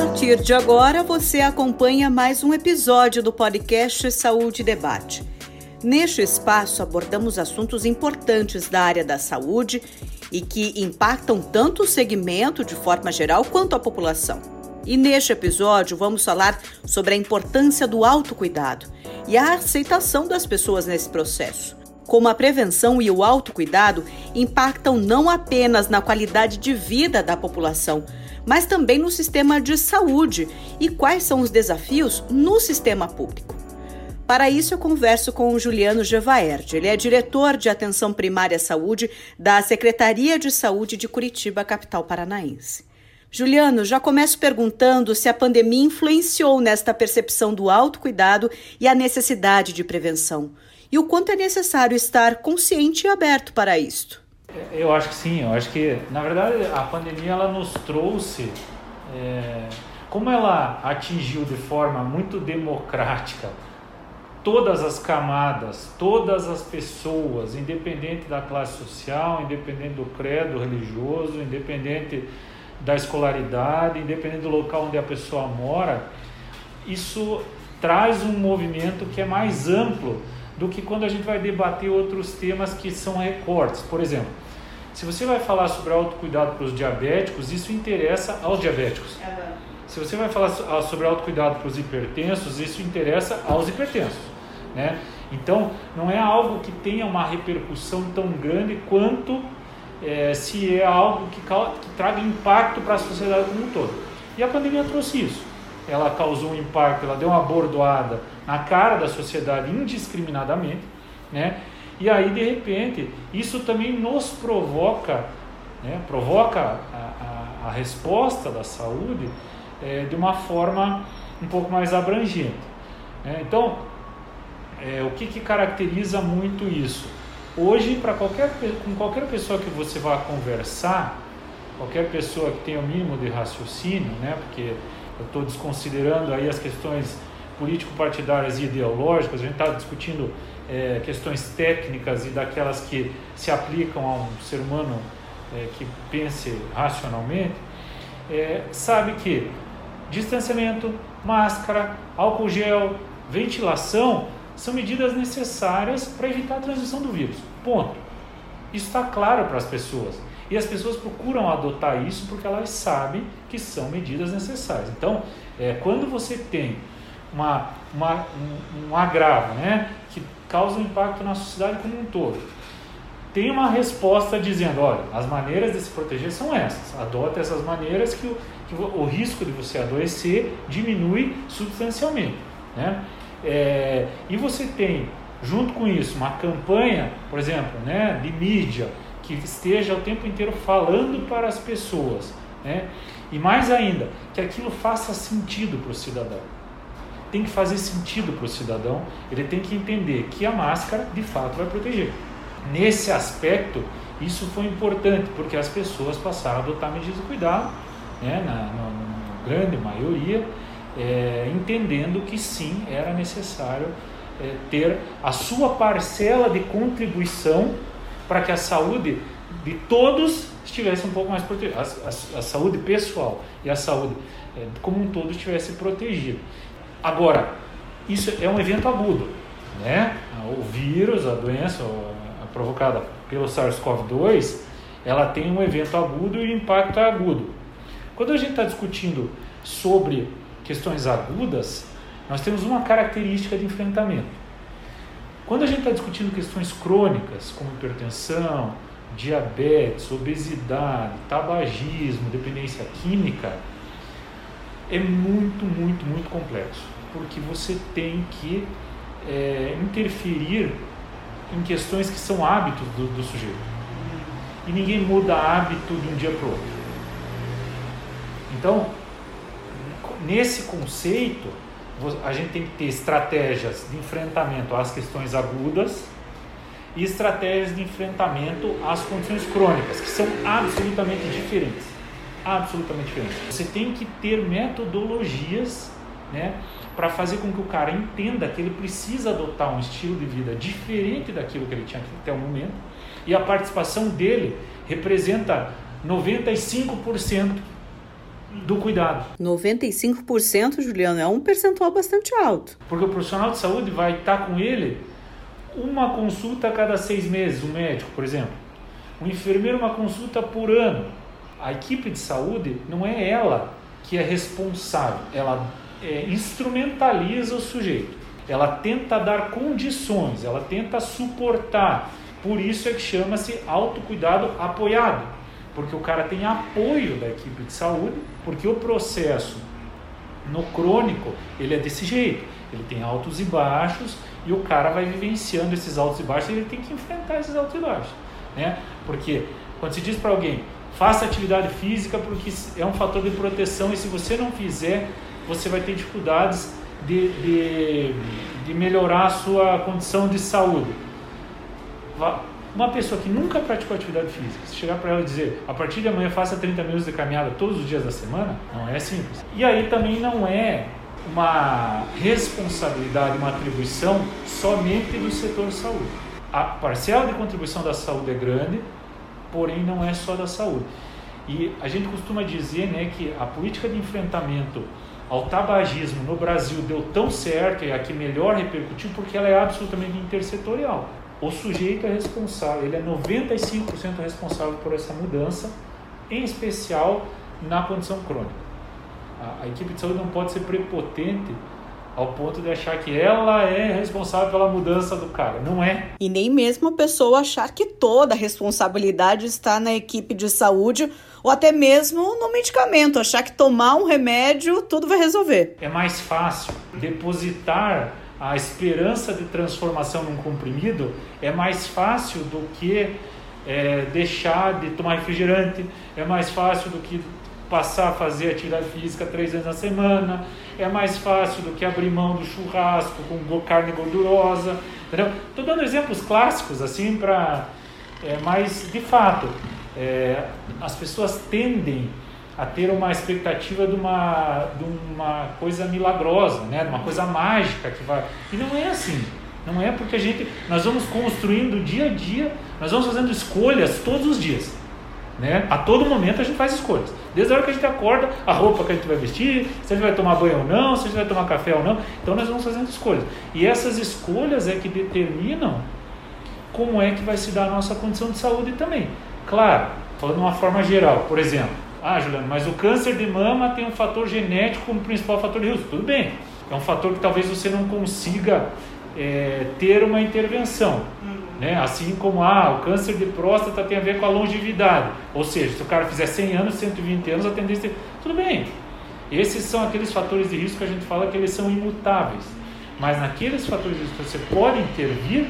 partir de agora, você acompanha mais um episódio do podcast Saúde Debate. Neste espaço, abordamos assuntos importantes da área da saúde e que impactam tanto o segmento de forma geral quanto a população. E neste episódio, vamos falar sobre a importância do autocuidado e a aceitação das pessoas nesse processo. Como a prevenção e o autocuidado impactam não apenas na qualidade de vida da população, mas também no sistema de saúde e quais são os desafios no sistema público. Para isso, eu converso com o Juliano Gevaerd. Ele é diretor de Atenção Primária Saúde da Secretaria de Saúde de Curitiba, capital paranaense. Juliano, já começo perguntando se a pandemia influenciou nesta percepção do autocuidado e a necessidade de prevenção, e o quanto é necessário estar consciente e aberto para isto. Eu acho que sim, eu acho que, na verdade, a pandemia ela nos trouxe, é, como ela atingiu de forma muito democrática todas as camadas, todas as pessoas, independente da classe social, independente do credo religioso, independente da escolaridade, independente do local onde a pessoa mora, isso traz um movimento que é mais amplo do que quando a gente vai debater outros temas que são recortes. Por exemplo, se você vai falar sobre autocuidado para os diabéticos, isso interessa aos diabéticos. Se você vai falar sobre autocuidado para os hipertensos, isso interessa aos hipertensos. Né? Então, não é algo que tenha uma repercussão tão grande quanto é, se é algo que, que traga impacto para a sociedade como um todo. E a pandemia trouxe isso. Ela causou um impacto, ela deu uma bordoada na cara da sociedade indiscriminadamente, né? E aí, de repente, isso também nos provoca, né? provoca a, a, a resposta da saúde é, de uma forma um pouco mais abrangente. Né? Então, é, o que, que caracteriza muito isso? Hoje, para qualquer, com qualquer pessoa que você vá conversar, qualquer pessoa que tenha o mínimo de raciocínio, né, porque eu estou desconsiderando aí as questões político-partidárias e ideológicas, a gente está discutindo é, questões técnicas e daquelas que se aplicam a um ser humano é, que pense racionalmente, é, sabe que distanciamento, máscara, álcool gel, ventilação são medidas necessárias para evitar a transmissão do vírus. Ponto. Isso está claro para as pessoas. E as pessoas procuram adotar isso porque elas sabem que são medidas necessárias. Então, é, quando você tem uma, uma, um, um agravo né, que causa um impacto na sociedade como um todo, tem uma resposta dizendo: olha, as maneiras de se proteger são essas. Adota essas maneiras que o, que o risco de você adoecer diminui substancialmente. Né? É, e você tem, junto com isso, uma campanha, por exemplo, né, de mídia que esteja o tempo inteiro falando para as pessoas. Né? E mais ainda, que aquilo faça sentido para o cidadão. Tem que fazer sentido para o cidadão, ele tem que entender que a máscara de fato vai proteger. Nesse aspecto, isso foi importante, porque as pessoas passaram a adotar medidas de cuidado, né, na, na, na grande maioria, é, entendendo que sim, era necessário é, ter a sua parcela de contribuição para que a saúde de todos estivesse um pouco mais protegida, a, a, a saúde pessoal e a saúde é, como um todo estivesse protegida. Agora, isso é um evento agudo, né? O vírus, a doença provocada pelo SARS-CoV-2, ela tem um evento agudo e o impacto agudo. Quando a gente está discutindo sobre questões agudas, nós temos uma característica de enfrentamento. Quando a gente está discutindo questões crônicas, como hipertensão, diabetes, obesidade, tabagismo, dependência química, é muito, muito, muito complexo, porque você tem que é, interferir em questões que são hábitos do, do sujeito. E ninguém muda hábito de um dia para o outro. Então, nesse conceito, a gente tem que ter estratégias de enfrentamento às questões agudas e estratégias de enfrentamento às condições crônicas, que são absolutamente diferentes. Absolutamente diferentes. Você tem que ter metodologias né, para fazer com que o cara entenda que ele precisa adotar um estilo de vida diferente daquilo que ele tinha até o momento, e a participação dele representa 95% do cuidado. 95%, Juliano, é um percentual bastante alto. Porque o profissional de saúde vai estar com ele uma consulta a cada seis meses, um médico, por exemplo. Um enfermeiro, uma consulta por ano. A equipe de saúde não é ela que é responsável, ela é, instrumentaliza o sujeito. Ela tenta dar condições, ela tenta suportar. Por isso é que chama-se autocuidado apoiado porque o cara tem apoio da equipe de saúde, porque o processo no crônico ele é desse jeito, ele tem altos e baixos e o cara vai vivenciando esses altos e baixos, e ele tem que enfrentar esses altos e baixos, né? Porque quando se diz para alguém faça atividade física porque é um fator de proteção e se você não fizer você vai ter dificuldades de, de, de melhorar a sua condição de saúde uma pessoa que nunca praticou atividade física, se chegar para ela e dizer, a partir de amanhã faça 30 minutos de caminhada todos os dias da semana, não é simples. E aí também não é uma responsabilidade, uma atribuição somente do setor saúde. A parcela de contribuição da saúde é grande, porém não é só da saúde. E a gente costuma dizer né, que a política de enfrentamento ao tabagismo no Brasil deu tão certo e a que melhor repercutiu porque ela é absolutamente intersetorial o sujeito é responsável, ele é 95% responsável por essa mudança, em especial na condição crônica. A, a, equipe de saúde não pode ser prepotente ao ponto de achar que ela é responsável pela mudança do cara. Não é. E nem mesmo a pessoa achar que toda a responsabilidade está na equipe de saúde ou até mesmo no medicamento, achar que tomar um remédio tudo vai resolver. É mais fácil depositar a esperança de transformação num comprimido é mais fácil do que é, deixar de tomar refrigerante, é mais fácil do que passar a fazer atividade física três vezes na semana, é mais fácil do que abrir mão do churrasco com carne gordurosa? Estou dando exemplos clássicos assim para, é, mas de fato é, as pessoas tendem a ter uma expectativa de uma, de uma coisa milagrosa, né? de uma coisa mágica que vai. E não é assim. Não é porque a gente. Nós vamos construindo dia a dia, nós vamos fazendo escolhas todos os dias. Né? A todo momento a gente faz escolhas. Desde a hora que a gente acorda, a roupa que a gente vai vestir, se a gente vai tomar banho ou não, se a gente vai tomar café ou não. Então nós vamos fazendo escolhas. E essas escolhas é que determinam como é que vai se dar a nossa condição de saúde também. Claro, falando de uma forma geral, por exemplo, ah, Juliano, mas o câncer de mama tem um fator genético como principal fator de risco. Tudo bem, é um fator que talvez você não consiga é, ter uma intervenção. Né? Assim como ah, o câncer de próstata tem a ver com a longevidade. Ou seja, se o cara fizer 100 anos, 120 anos, a tendência é... Tudo bem. Esses são aqueles fatores de risco que a gente fala que eles são imutáveis. Mas naqueles fatores de risco que você pode intervir,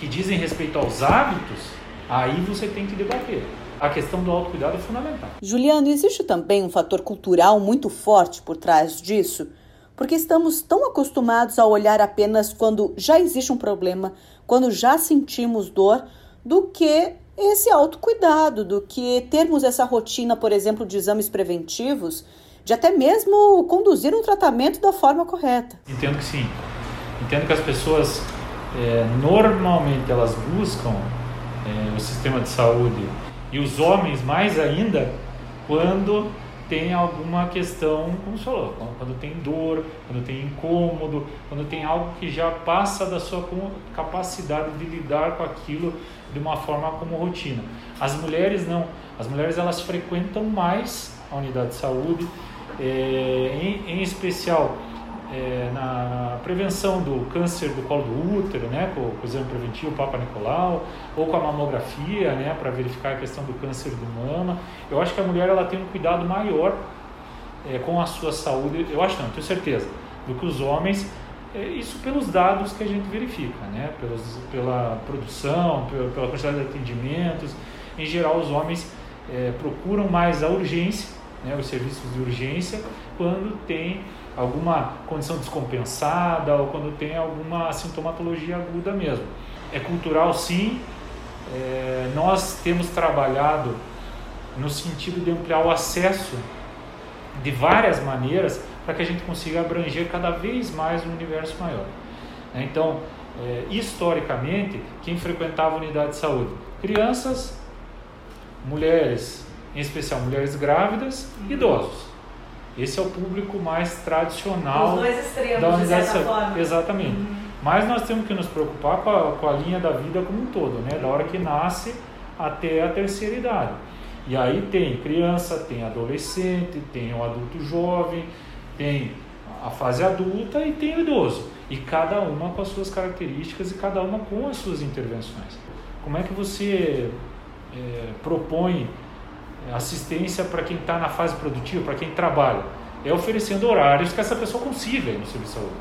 que dizem respeito aos hábitos, aí você tem que debater a questão do autocuidado é fundamental. Juliano, existe também um fator cultural muito forte por trás disso? Porque estamos tão acostumados a olhar apenas quando já existe um problema, quando já sentimos dor, do que esse autocuidado, do que termos essa rotina, por exemplo, de exames preventivos, de até mesmo conduzir um tratamento da forma correta. Entendo que sim. Entendo que as pessoas é, normalmente elas buscam é, o sistema de saúde e os homens mais ainda quando tem alguma questão, como você falou, quando tem dor, quando tem incômodo, quando tem algo que já passa da sua capacidade de lidar com aquilo de uma forma como rotina. As mulheres não, as mulheres elas frequentam mais a unidade de saúde, é, em, em especial é, na prevenção do câncer do colo do útero, né, com, com o exame preventivo Papa Nicolau, ou com a mamografia, né, para verificar a questão do câncer do mama. Eu acho que a mulher ela tem um cuidado maior é, com a sua saúde, eu acho não, tenho certeza, do que os homens, é, isso pelos dados que a gente verifica, né, pelos, pela produção, pela, pela quantidade de atendimentos. Em geral, os homens é, procuram mais a urgência, né, os serviços de urgência, quando tem alguma condição descompensada ou quando tem alguma sintomatologia aguda mesmo. É cultural sim, é, nós temos trabalhado no sentido de ampliar o acesso de várias maneiras para que a gente consiga abranger cada vez mais um universo maior. Né? Então, é, historicamente, quem frequentava a unidade de saúde? Crianças, mulheres em especial mulheres grávidas e idosos. Esse é o público mais tradicional Os dois extremos, da certa forma. Exatamente. Uhum. Mas nós temos que nos preocupar com a, com a linha da vida como um todo, né? da hora que nasce até a terceira idade. E aí tem criança, tem adolescente, tem o adulto jovem, tem a fase adulta e tem o idoso. E cada uma com as suas características e cada uma com as suas intervenções. Como é que você é, propõe assistência para quem está na fase produtiva, para quem trabalha? É oferecendo horários que essa pessoa consiga no serviço de saúde.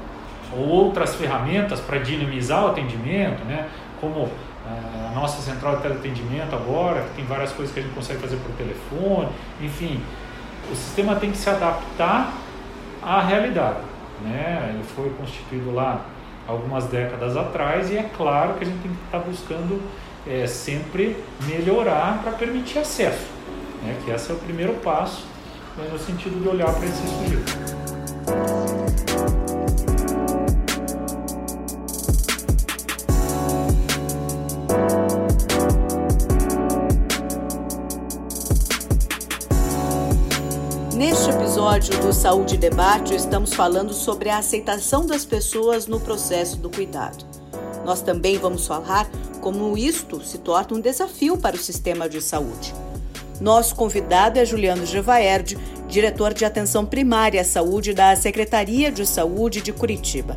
Ou outras ferramentas para dinamizar o atendimento, né? como a nossa central de teleatendimento agora, que tem várias coisas que a gente consegue fazer por telefone, enfim, o sistema tem que se adaptar à realidade. Né? Ele foi constituído lá algumas décadas atrás e é claro que a gente tem que estar buscando é, sempre melhorar para permitir acesso, né? que esse é o primeiro passo né, no sentido de olhar para esse sujeito. Neste episódio do Saúde Debate, estamos falando sobre a aceitação das pessoas no processo do cuidado. Nós também vamos falar como isto se torna um desafio para o sistema de saúde. Nosso convidado é Juliano Gevaerde, diretor de Atenção Primária à Saúde da Secretaria de Saúde de Curitiba.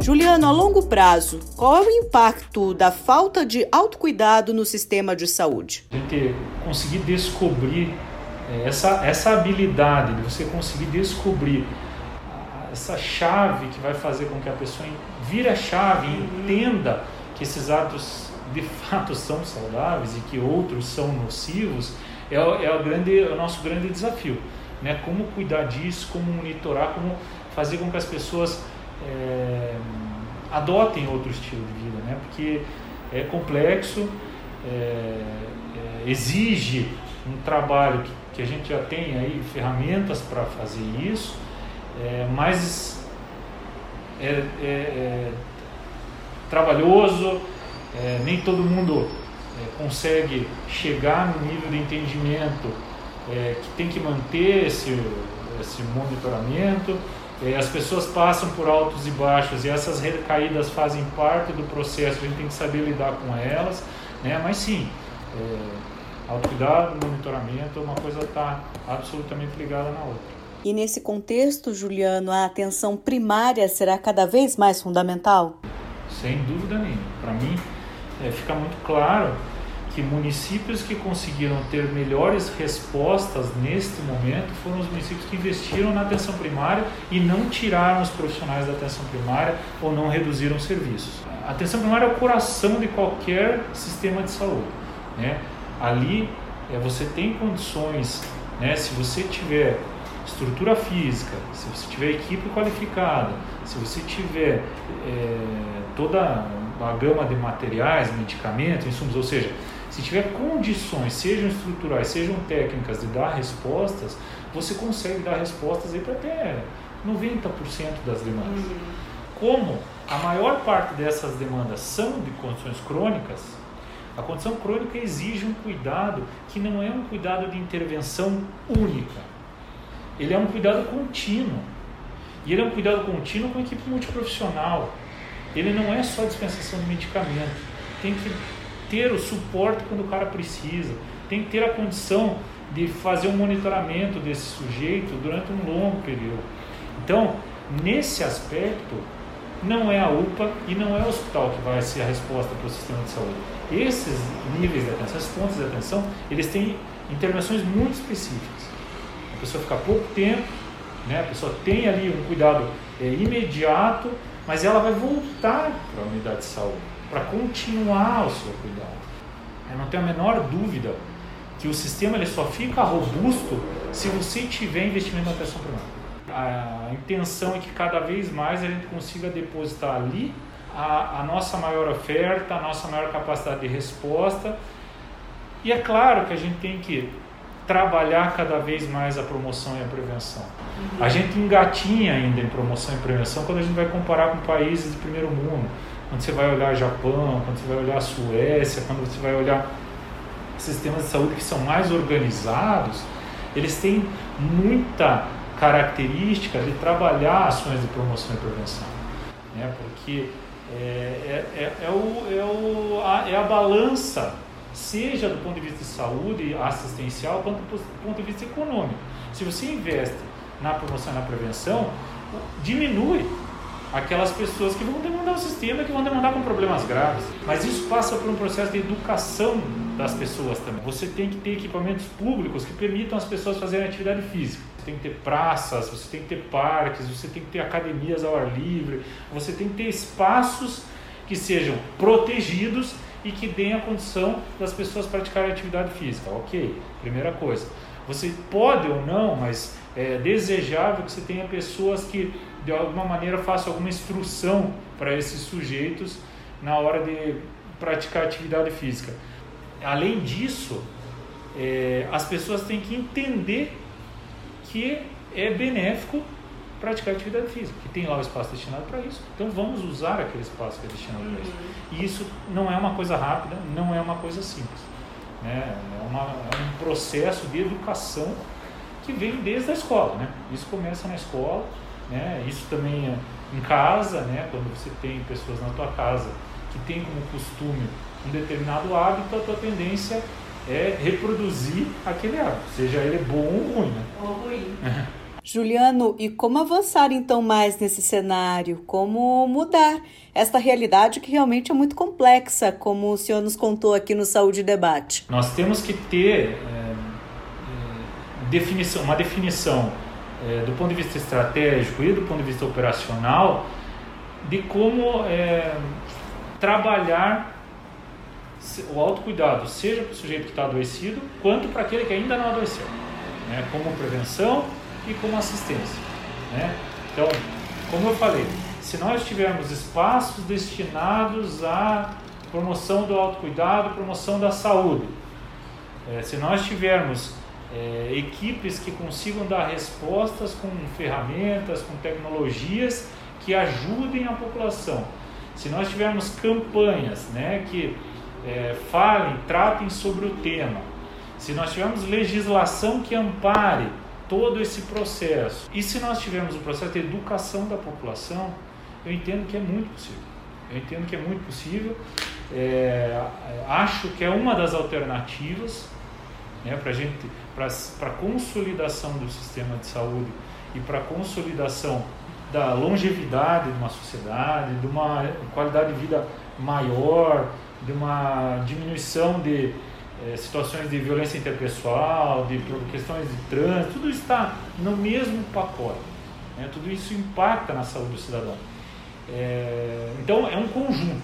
Juliano, a longo prazo, qual é o impacto da falta de autocuidado no sistema de saúde? A gente conseguir descobrir é, essa, essa habilidade de você conseguir descobrir essa chave que vai fazer com que a pessoa vire a chave, entenda que esses atos de fato são saudáveis e que outros são nocivos, é, é, o, grande, é o nosso grande desafio. Né? Como cuidar disso, como monitorar, como fazer com que as pessoas é, adotem outro estilo de vida, né? porque é complexo, é, é exige um trabalho que que a gente já tem aí ferramentas para fazer isso, é, mas é, é trabalhoso, é, nem todo mundo é, consegue chegar no nível de entendimento que tem que manter esse, esse monitoramento. as pessoas passam por altos e baixos e essas recaídas fazem parte do processo, a gente tem que saber lidar com elas, né? mas sim, Autocuidado, monitoramento, uma coisa está absolutamente ligada na outra. E nesse contexto, Juliano, a atenção primária será cada vez mais fundamental? Sem dúvida nenhuma. Para mim, é, fica muito claro que municípios que conseguiram ter melhores respostas neste momento foram os municípios que investiram na atenção primária e não tiraram os profissionais da atenção primária ou não reduziram serviços. A atenção primária é o coração de qualquer sistema de saúde. Né? ali é, você tem condições, né, se você tiver estrutura física, se você tiver equipe qualificada, se você tiver é, toda a gama de materiais, medicamentos, insumos, ou seja, se tiver condições, sejam estruturais, sejam técnicas de dar respostas, você consegue dar respostas para até 90% das demandas. Uhum. Como a maior parte dessas demandas são de condições crônicas, a condição crônica exige um cuidado que não é um cuidado de intervenção única. Ele é um cuidado contínuo. E ele é um cuidado contínuo com equipe multiprofissional. Ele não é só dispensação de medicamento. Tem que ter o suporte quando o cara precisa. Tem que ter a condição de fazer um monitoramento desse sujeito durante um longo período. Então, nesse aspecto, não é a UPA e não é o hospital que vai ser a resposta para o sistema de saúde. Esses níveis de atenção, esses pontos de atenção, eles têm intervenções muito específicas. A pessoa fica pouco tempo, né? a pessoa tem ali um cuidado é, imediato, mas ela vai voltar para a unidade de saúde para continuar o seu cuidado. Eu não tenho a menor dúvida que o sistema ele só fica robusto se você tiver investimento na atenção primária a intenção é que cada vez mais a gente consiga depositar ali a, a nossa maior oferta, a nossa maior capacidade de resposta. E é claro que a gente tem que trabalhar cada vez mais a promoção e a prevenção. Uhum. A gente engatinha ainda em promoção e prevenção quando a gente vai comparar com países de primeiro mundo. Quando você vai olhar Japão, quando você vai olhar a Suécia, quando você vai olhar sistemas de saúde que são mais organizados, eles têm muita característica de trabalhar ações de promoção e prevenção, né? porque é, é, é, é, o, é, o, a, é a balança, seja do ponto de vista de saúde assistencial, quanto do ponto de vista econômico. Se você investe na promoção e na prevenção, diminui aquelas pessoas que vão demandar o sistema, que vão demandar com problemas graves. Mas isso passa por um processo de educação das pessoas também. Você tem que ter equipamentos públicos que permitam as pessoas fazerem atividade física. Você tem que ter praças, você tem que ter parques, você tem que ter academias ao ar livre, você tem que ter espaços que sejam protegidos e que deem a condição das pessoas praticarem atividade física. Ok, primeira coisa. Você pode ou não, mas é desejável que você tenha pessoas que de alguma maneira façam alguma instrução para esses sujeitos na hora de praticar atividade física. Além disso, é, as pessoas têm que entender que é benéfico praticar atividade física, que tem lá o espaço destinado para isso. Então vamos usar aquele espaço que é destinado uhum. para isso. E isso não é uma coisa rápida, não é uma coisa simples. Né? É, uma, é um processo de educação que vem desde a escola. Né? Isso começa na escola, né? isso também é em casa, né? quando você tem pessoas na tua casa que tem como costume um determinado hábito, a tua tendência é reproduzir aquele hábito, seja ele bom ou ruim. Né? Ou ruim. Juliano, e como avançar então mais nesse cenário? Como mudar esta realidade que realmente é muito complexa, como o senhor nos contou aqui no Saúde Debate? Nós temos que ter é, definição, uma definição é, do ponto de vista estratégico e do ponto de vista operacional de como é, trabalhar o autocuidado, seja para o sujeito que está adoecido, quanto para aquele que ainda não adoeceu, né? como prevenção e como assistência. Né? Então, como eu falei, se nós tivermos espaços destinados à promoção do autocuidado, promoção da saúde, é, se nós tivermos é, equipes que consigam dar respostas com ferramentas, com tecnologias que ajudem a população, se nós tivermos campanhas né, que é, falem, tratem sobre o tema, se nós tivermos legislação que ampare todo esse processo, e se nós tivermos o processo de educação da população, eu entendo que é muito possível. Eu entendo que é muito possível. É, acho que é uma das alternativas né, para gente, para consolidação do sistema de saúde e para consolidação da longevidade de uma sociedade, de uma qualidade de vida maior, de uma diminuição de é, situações de violência interpessoal, de questões de trânsito, tudo está no mesmo pacote. Né? Tudo isso impacta na saúde do cidadão. É, então é um conjunto.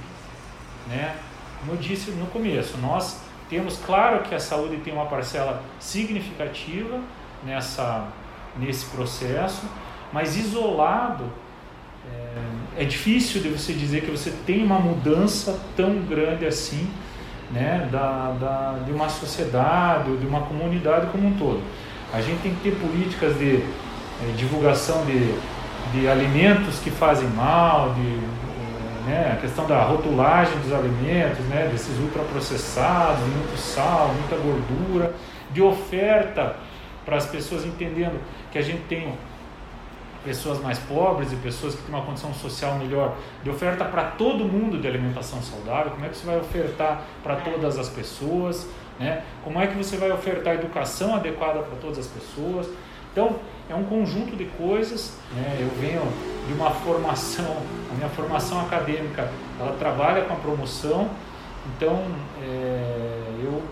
Né? Como eu disse no começo, nós temos claro que a saúde tem uma parcela significativa nessa, nesse processo, mas isolado é, é difícil de você dizer que você tem uma mudança tão grande assim né, da, da, de uma sociedade, de uma comunidade como um todo. A gente tem que ter políticas de é, divulgação de, de alimentos que fazem mal, de, né, a questão da rotulagem dos alimentos, né, desses ultraprocessados, muito sal, muita gordura, de oferta para as pessoas entendendo que a gente tem pessoas mais pobres e pessoas que têm uma condição social melhor, de oferta para todo mundo de alimentação saudável, como é que você vai ofertar para todas as pessoas, né? como é que você vai ofertar educação adequada para todas as pessoas. Então, é um conjunto de coisas. Né? Eu venho de uma formação, a minha formação acadêmica, ela trabalha com a promoção, então é, eu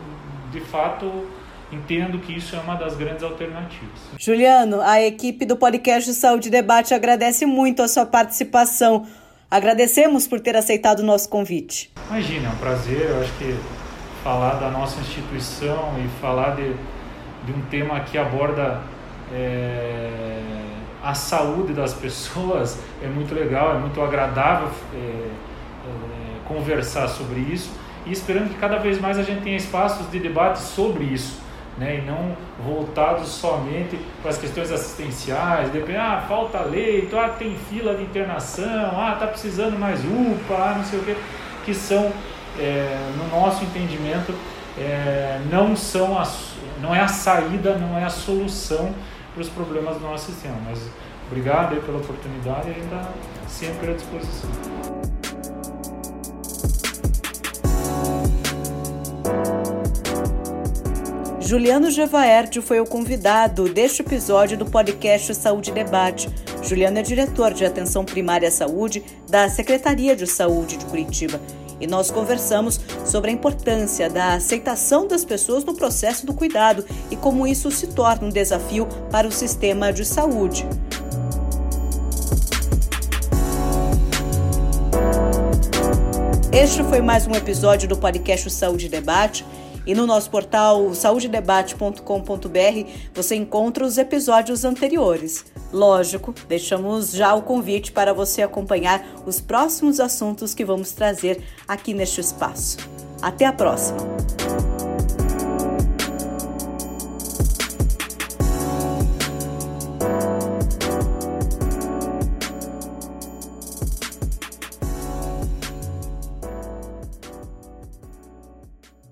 de fato entendo que isso é uma das grandes alternativas. Juliano, a equipe do podcast Saúde Debate agradece muito a sua participação. Agradecemos por ter aceitado o nosso convite. Imagina, é um prazer. Eu acho que falar da nossa instituição e falar de, de um tema que aborda é, a saúde das pessoas é muito legal, é muito agradável é, é, conversar sobre isso e esperando que cada vez mais a gente tenha espaços de debate sobre isso né, e não voltados somente para as questões assistenciais, depende, ah, falta leito, ah, tem fila de internação, ah, está precisando mais UPA, ah, não sei o que, que são, é, no nosso entendimento, é, não são a, não é a saída, não é a solução para os problemas do nosso sistema. Mas obrigado pela oportunidade e ainda sempre à disposição. Juliano Gevaerde foi o convidado deste episódio do podcast Saúde Debate. Juliano é diretor de Atenção Primária à Saúde da Secretaria de Saúde de Curitiba e nós conversamos sobre a importância da aceitação das pessoas no processo do cuidado e como isso se torna um desafio para o sistema de saúde. Este foi mais um episódio do podcast Saúde Debate. E no nosso portal saudedebate.com.br você encontra os episódios anteriores. Lógico, deixamos já o convite para você acompanhar os próximos assuntos que vamos trazer aqui neste espaço. Até a próxima!